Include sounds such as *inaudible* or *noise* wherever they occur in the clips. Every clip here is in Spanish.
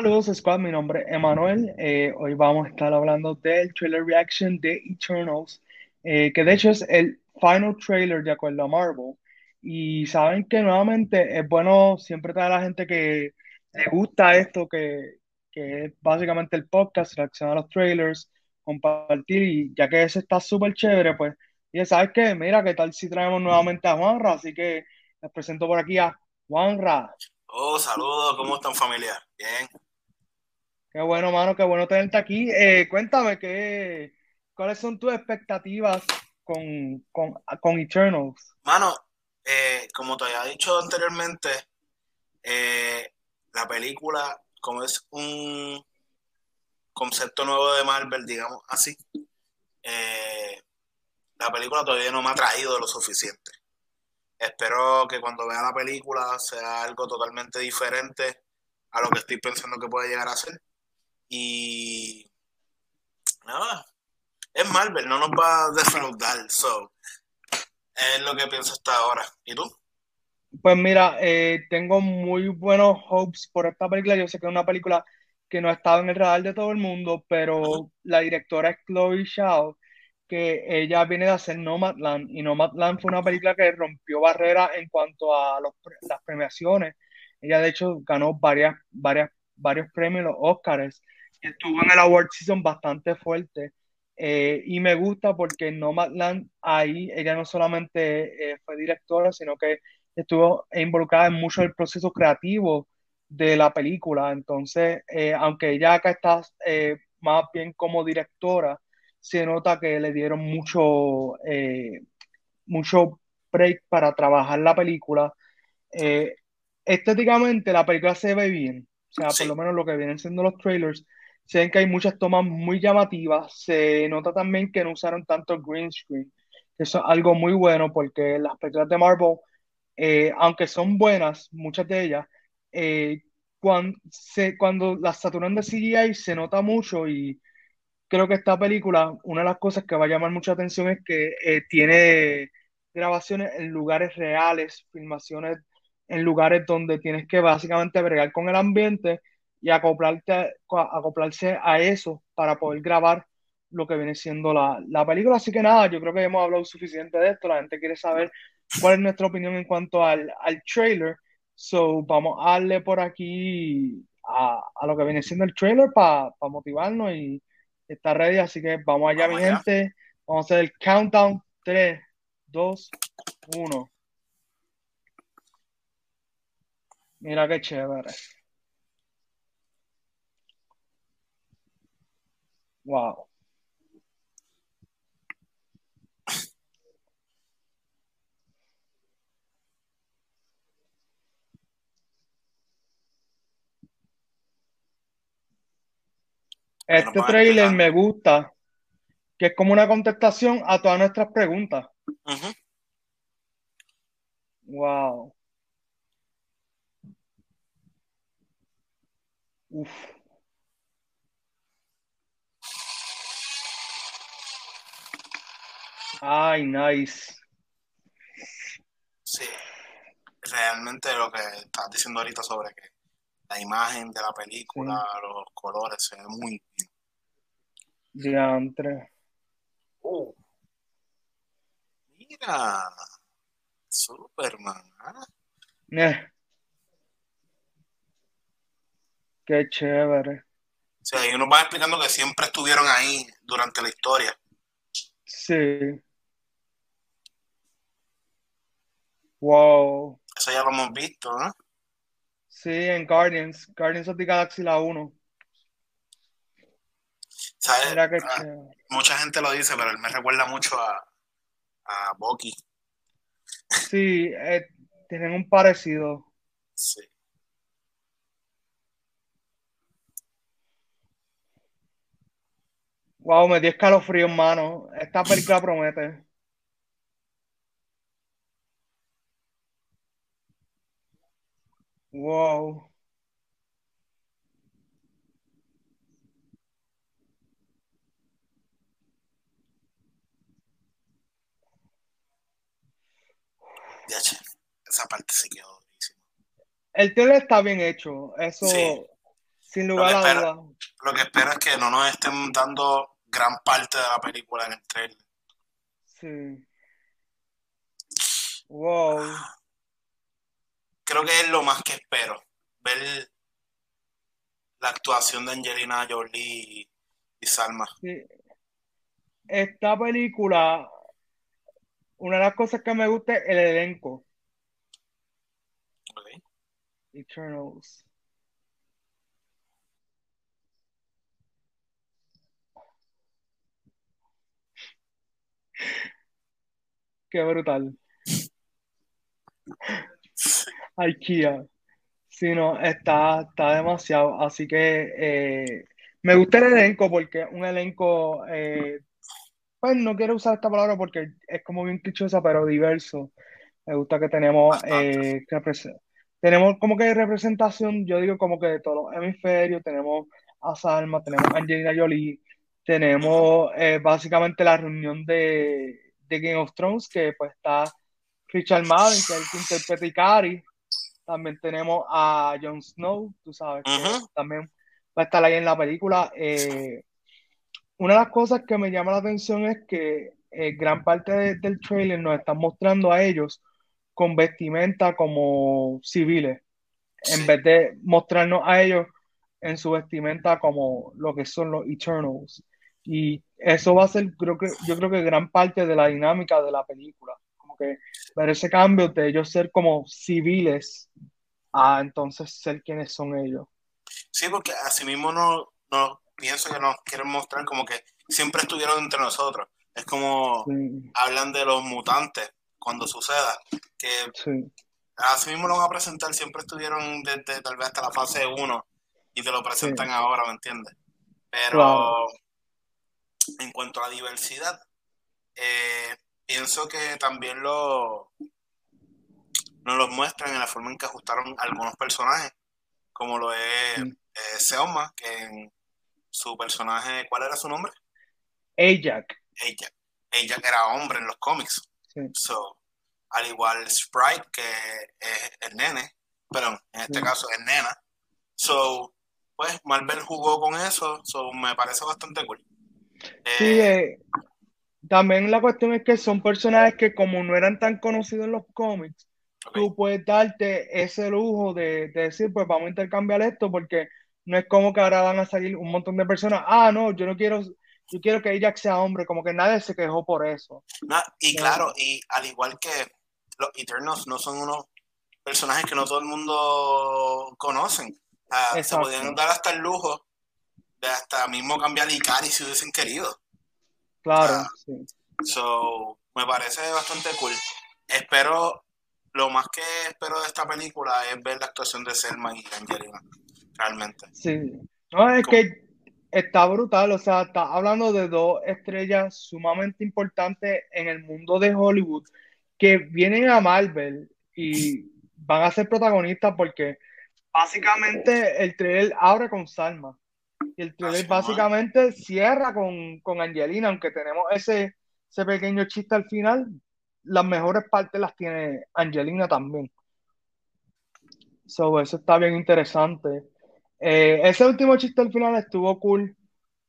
Saludos, Squad. Mi nombre es Emanuel. Eh, hoy vamos a estar hablando del trailer reaction de Eternals, eh, que de hecho es el final trailer de acuerdo a Marvel. Y saben que nuevamente es bueno siempre traer a la gente que le gusta esto, que, que es básicamente el podcast, reaccionar a los trailers, compartir. Y ya que ese está súper chévere, pues, ya sabes que, mira, qué tal si traemos nuevamente a Juanra. Así que les presento por aquí a Juanra. Oh, saludos, ¿cómo están familia? Bien. Qué bueno, mano, qué bueno tenerte aquí. Eh, cuéntame, ¿qué, ¿cuáles son tus expectativas con, con, con Eternals? Mano, eh, como te había dicho anteriormente, eh, la película, como es un concepto nuevo de Marvel, digamos así, la película todavía no me ha traído lo suficiente. Espero que cuando vea la película sea algo totalmente diferente a lo que estoy pensando que puede llegar a ser. Y nada, es Marvel, no nos va a defraudar. So, es lo que pienso hasta ahora. ¿Y tú? Pues mira, eh, tengo muy buenos hopes por esta película. Yo sé que es una película que no ha estado en el radar de todo el mundo, pero la directora es Chloe Zhao que ella viene de hacer Nomadland y Nomadland fue una película que rompió barreras en cuanto a las premiaciones. Ella de hecho ganó varias, varias, varios premios, los Oscars, estuvo en el award season bastante fuerte. Eh, y me gusta porque Nomadland ahí ella no solamente eh, fue directora, sino que estuvo involucrada en mucho el proceso creativo de la película. Entonces, eh, aunque ella acá está más bien como directora, se nota que le dieron mucho, mucho break para trabajar la película. Estéticamente la película se ve bien, o sea, por lo menos lo que vienen siendo los trailers, se ven que hay muchas tomas muy llamativas, se nota también que no usaron tanto green screen, eso es algo muy bueno porque las películas de Marvel, eh, aunque son buenas, muchas de ellas, cuando, se, cuando las saturan de CGI se nota mucho y creo que esta película, una de las cosas que va a llamar mucha atención es que eh, tiene grabaciones en lugares reales, filmaciones en lugares donde tienes que básicamente bregar con el ambiente y acoplarte, acoplarse a eso para poder grabar lo que viene siendo la, la, película. Así que nada, yo creo que hemos hablado suficiente de esto. La gente quiere saber cuál es nuestra opinión en cuanto al, al trailer. So, vamos a darle por aquí a, a lo que viene siendo el trailer para motivarnos y, está ready, así que vamos allá, mi gente. Vamos a hacer el countdown. 3, 2, 1. Mira qué chévere. Wow. Este trailer me gusta, que es como una contestación a todas nuestras preguntas. Wow. Uf. Ay, nice. Sí, realmente lo que estás diciendo ahorita sobre que la imagen de la película, los colores, se ve muy bien. Diantre. Oh. Mira. Superman. ¿ah? Eh. Qué chévere. O sea, y uno va explicando que siempre estuvieron ahí durante la historia. Sí. Wow. Eso ya lo hemos visto, ¿no? Sí, en Guardians, Guardians of the Galaxy la 1. ¿Sabes? Ah, mucha gente lo dice, pero él me recuerda mucho a, a Bucky. Sí, eh, tienen un parecido. Sí. Wow, me dio escalofrío, mano. Esta película promete. Wow. esa parte se quedó durísima. El trailer está bien hecho. Eso, Sin Lo lugar a dudas. lo que espero es que no nos estén dando gran parte de la película en el trailer. Sí. Wow. Creo que es lo más que espero. Ver la actuación de Angelina Jolie y, Salma. Sí. Esta película, una de las cosas que me gusta es el elenco. ¿ok? Eternals. *laughs* Qué brutal. IKEA. Sí, no, está, está demasiado. Así que eh, me gusta el elenco porque un elenco, eh, pues no quiero usar esta palabra porque es como bien clichosa, pero diverso. Me gusta que tenemos, eh, tenemos como que representación, yo digo como que de todos los hemisferios, tenemos a Salma, tenemos a Angelina Jolie, tenemos eh, básicamente la reunión de, de Game of Thrones, que pues está Richard Madden, que es el que interpreta Ikari. También tenemos a Jon Snow, tú sabes, que también va a estar ahí en la película. Eh, una de las cosas que me llama la atención es que eh, gran parte de- del trailer nos están mostrando a ellos con vestimenta como civiles, en vez de mostrarnos a ellos en su vestimenta como lo que son los Eternals. Y eso va a ser, creo que, yo creo que gran parte de la dinámica de la película. Que ver ese cambio de ellos ser como civiles a entonces ser quienes son ellos. Sí, porque así mismo no, no pienso que nos quieren mostrar como que siempre estuvieron entre nosotros. Es como Sí, hablan de los mutantes cuando suceda, que sí, así mismo lo van a presentar, siempre estuvieron desde tal vez hasta la fase 1 y te lo presentan sí, ahora, ¿me entiendes? Pero en cuanto a la diversidad, eh, pienso que también lo nos lo muestran en la forma en que ajustaron algunos personajes, como lo es Sí. eh, Selma, que en su personaje, ¿cuál era su nombre? Ajax, Ella. Ella que era hombre en los cómics. sí, So, al igual Sprite, que es el nene, perdón, en este sí. caso es nena. So, pues Marvel jugó con eso, so me parece bastante cool. Sí, Eh, eh, también la cuestión es que son personajes que como no eran tan conocidos en los cómics, ok. tú puedes darte ese lujo de, de decir, pues vamos a intercambiar esto, porque no es como que ahora van a salir un montón de personas, ah, no, yo no quiero, yo quiero que Ajax sea hombre, como que nadie se quejó por eso. Na- y No. claro, y al igual que los Eternals no son unos personajes que no todo el mundo conocen. Ah, se podían dar hasta el lujo de hasta mismo cambiar Ikari si hubiesen querido. Claro, Ah. sí. So, me parece bastante cool. Espero, lo más que espero de esta película es ver la actuación de Selma y Angelina, realmente. Sí. No, es que está brutal, o sea, está hablando de dos estrellas sumamente importantes en el mundo de Hollywood que vienen a Marvel y van a ser protagonistas porque básicamente el trailer abre con Salma y el trailer básicamente cierra con, con Angelina, aunque tenemos ese, ese pequeño chiste al final, las mejores partes las tiene Angelina también. So, eso está bien interesante. Eh, ese último chiste al final estuvo cool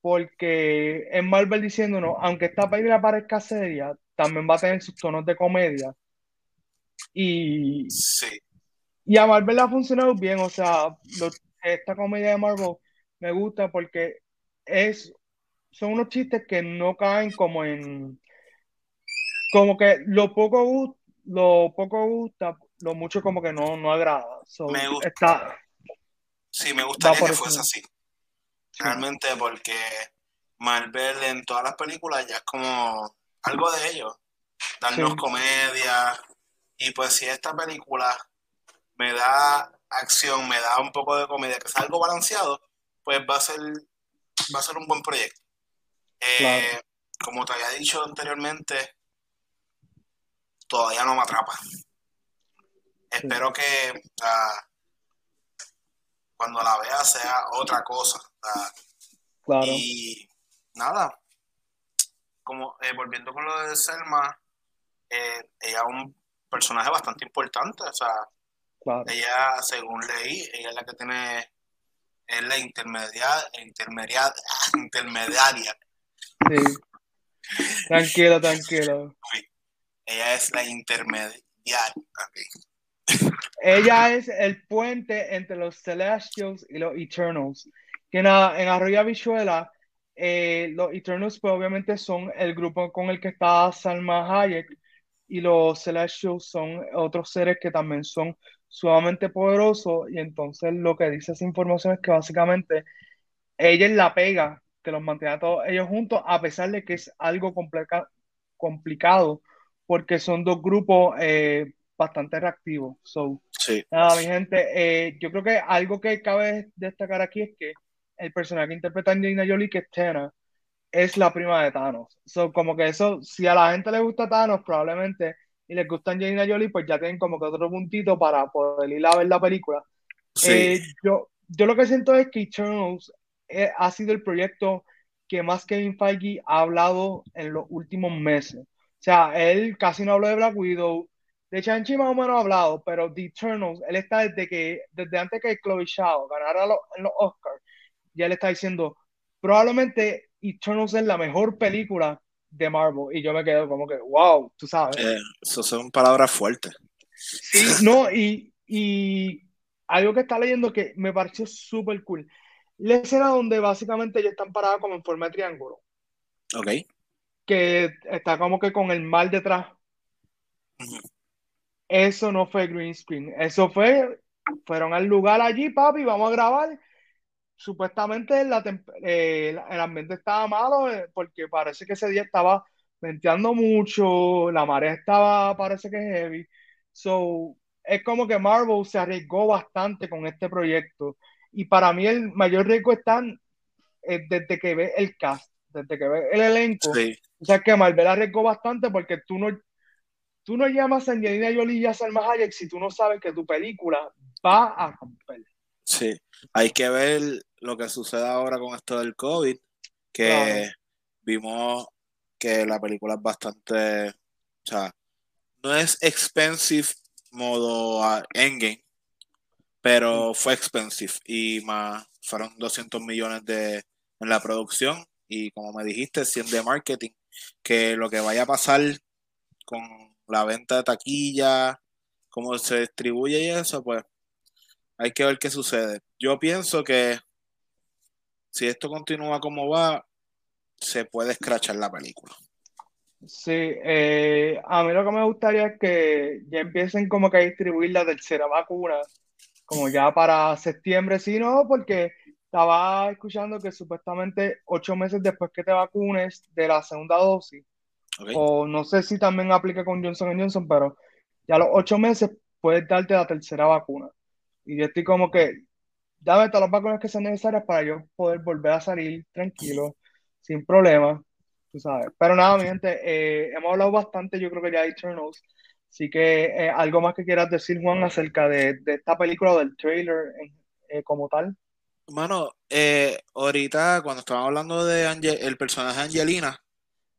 porque es Marvel diciéndonos, aunque esta película parezca seria, también va a tener sus tonos de comedia. Y, Sí, y a Marvel le ha funcionado bien, o sea, lo- esta comedia de Marvel me gusta porque es, son unos chistes que no caen como en, como que lo poco gusta, lo poco gusta, lo mucho como que no, no agrada. So, Me gusta. está, sí, me gustaría que ese fuese así. Sí, Realmente porque Marvel en todas las películas ya es como algo de ellos, darnos sí, comedia. Y pues si esta película me da acción, me da un poco de comedia, que es algo balanceado, pues va a ser, va a ser un buen proyecto. Eh, claro. como te había dicho anteriormente, todavía no me atrapa. Sí, Espero que cuando la vea sea otra cosa. claro. y nada, como eh, volviendo con lo de Selma, eh, ella es un personaje bastante importante. O sea, Claro. ella, según leí, ella es la que tiene es la intermedia, intermedia, *laughs* intermediaria. Sí. Tranquilo, tranquilo. Ella es la intermediaria. Ella es el puente entre los Celestials y los Eternals. Que en, en Arroyo Bichuela, eh, los Eternals, pues obviamente son el grupo con el que está Salma Hayek, y los Celestials son otros seres que también son sumamente poderosos. Y entonces lo que dice esa información es que básicamente ella es la pega que los mantiene a todos ellos juntos, a pesar de que es algo complicado, porque son dos grupos eh, bastante reactivos. So, sí. Nada, mi gente, eh, yo creo que algo que cabe destacar aquí es que el personaje que interpreta Angelina Jolie, que es Tena, es la prima de Thanos. So, como que eso, si a la gente le gusta Thanos, probablemente, y les gusta Angelina Jolie, pues ya tienen como que otro puntito para poder ir a ver la película. Sí. Eh, yo, yo lo que siento es que Eternals eh, ha sido el proyecto que más Kevin Feige ha hablado en los últimos meses. O sea, él casi no habló de Black Widow, de Shang-Chi más o menos ha hablado, pero The Eternals, él está desde que, desde antes que Chloe Zhao ganara los, los Oscars, ya él está diciendo, probablemente Eternals es la mejor película de Marvel. Y yo me quedo como que, wow, tú sabes. Eh, eso son palabras fuertes. Sí, no, y, y algo que está leyendo que me pareció súper cool. La escena donde básicamente ellos están parados como en forma de triángulo. Ok. Que está como que con el mal detrás. Eso no fue green screen. Eso fue, fueron al lugar allí, papi, vamos a grabar. Supuestamente la eh, el ambiente estaba malo eh, porque parece que ese día estaba venteando mucho, la marea estaba, parece que heavy. So, es como que Marvel se arriesgó bastante con este proyecto. Y para mí el mayor riesgo está eh, desde que ve el cast, desde que ve el elenco. Sí. O sea que Marvel arriesgó bastante porque tú no, tú no llamas a Angelina Jolie y a Salma Hayek si tú no sabes que tu película va a romper. Sí, hay que ver lo que sucede ahora con esto del COVID, que Claro. vimos que la película es bastante, o sea, no es expensive modo ah, Endgame, pero fue expensive y más fueron 200 millones de en la producción y como me dijiste, 100 de marketing, que lo que vaya a pasar con la venta de taquilla, cómo se distribuye y eso, pues hay que ver qué sucede. Yo pienso que si esto continúa como va, se puede escrachar la película. Sí, eh, a mí lo que me gustaría es que ya empiecen como que a distribuir la tercera vacuna, como ya para septiembre, si no, porque estaba escuchando que supuestamente ocho meses después que te vacunes de la segunda dosis, ¿ok? o no sé si también aplica con Johnson Johnson, pero ya a los ocho meses puedes darte la tercera vacuna. Y yo estoy como que, dame todas las vacunas que sean necesarias para yo poder volver a salir tranquilo, sin problema, tú sabes. Pero nada, mi gente, eh, hemos hablado bastante, yo creo que ya de Eternals. Así que eh, algo más que quieras decir, Juan, acerca de, de esta película o del trailer eh, como tal. Mano, ahorita cuando estábamos hablando de Ange- el personaje Angelina,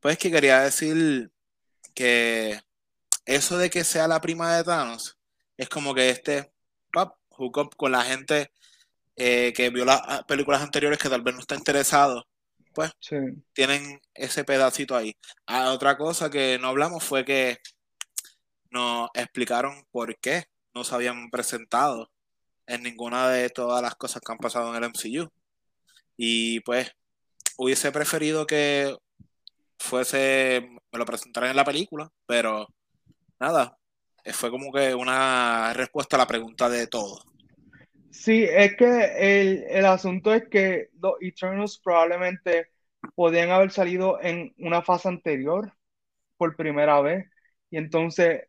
pues que quería decir que eso de que sea la prima de Thanos es como que este pap, hook con la gente eh, que vio las ah, películas anteriores que tal vez no está interesado, pues Sí, tienen ese pedacito ahí. Ah, otra cosa que no hablamos fue que nos explicaron por qué no se habían presentado en ninguna de todas las cosas que han pasado en el MCU. Y pues hubiese preferido que fuese, me lo presentaran en la película, pero nada, fue como que una respuesta a la pregunta de todo. Sí, es que el, el asunto es que los Eternals probablemente podían haber salido en una fase anterior por primera vez y entonces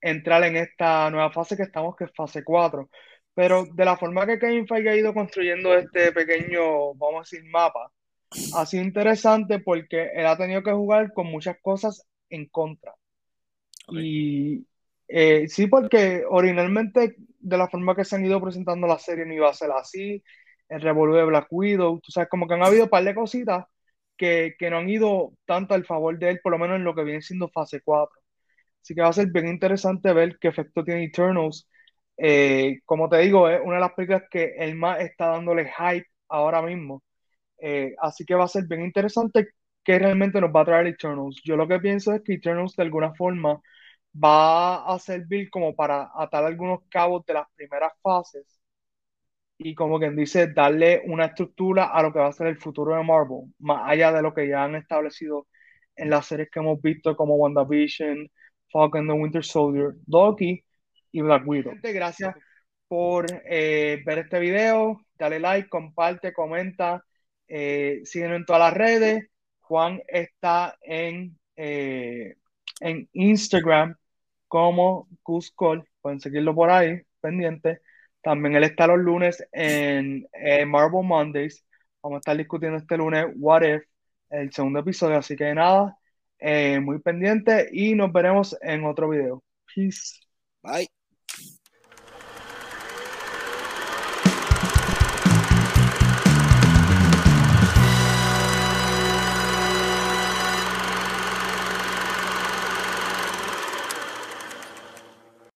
entrar en esta nueva fase que estamos, que es fase 4. Pero de la forma que Kevin Feige ha ido construyendo este pequeño, vamos a decir, mapa, ha sido interesante porque él ha tenido que jugar con muchas cosas en contra. Y eh, sí, porque originalmente de la forma que se han ido presentando la serie no iba a ser así, el revolver Black Widow, tú sabes, como que han habido un par de cositas que, que no han ido tanto al favor de él, por lo menos en lo que viene siendo fase 4. Así que va a ser bien interesante ver qué efecto tiene Eternals Eh, como te digo, es una de las películas que el más está dándole hype ahora mismo. Eh, así que va a ser bien interesante que realmente nos va a traer Eternals. Yo lo que pienso es que Eternals de alguna forma va a servir como para atar algunos cabos de las primeras fases y como quien dice, darle una estructura a lo que va a ser el futuro de Marvel, más allá de lo que ya han establecido en las series que hemos visto como WandaVision, Falcon the Winter Soldier, Loki y Black Widow. Gracias por eh, ver este video, dale like, comparte, comenta, eh, síguenos en todas las redes. Juan está en, eh, en Instagram como Cuscol, pueden seguirlo por ahí, pendiente. También él está los lunes en Marvel Mondays. Vamos a estar discutiendo este lunes What If, el segundo episodio. Así que nada, muy pendiente y nos veremos en otro video. Peace. Bye.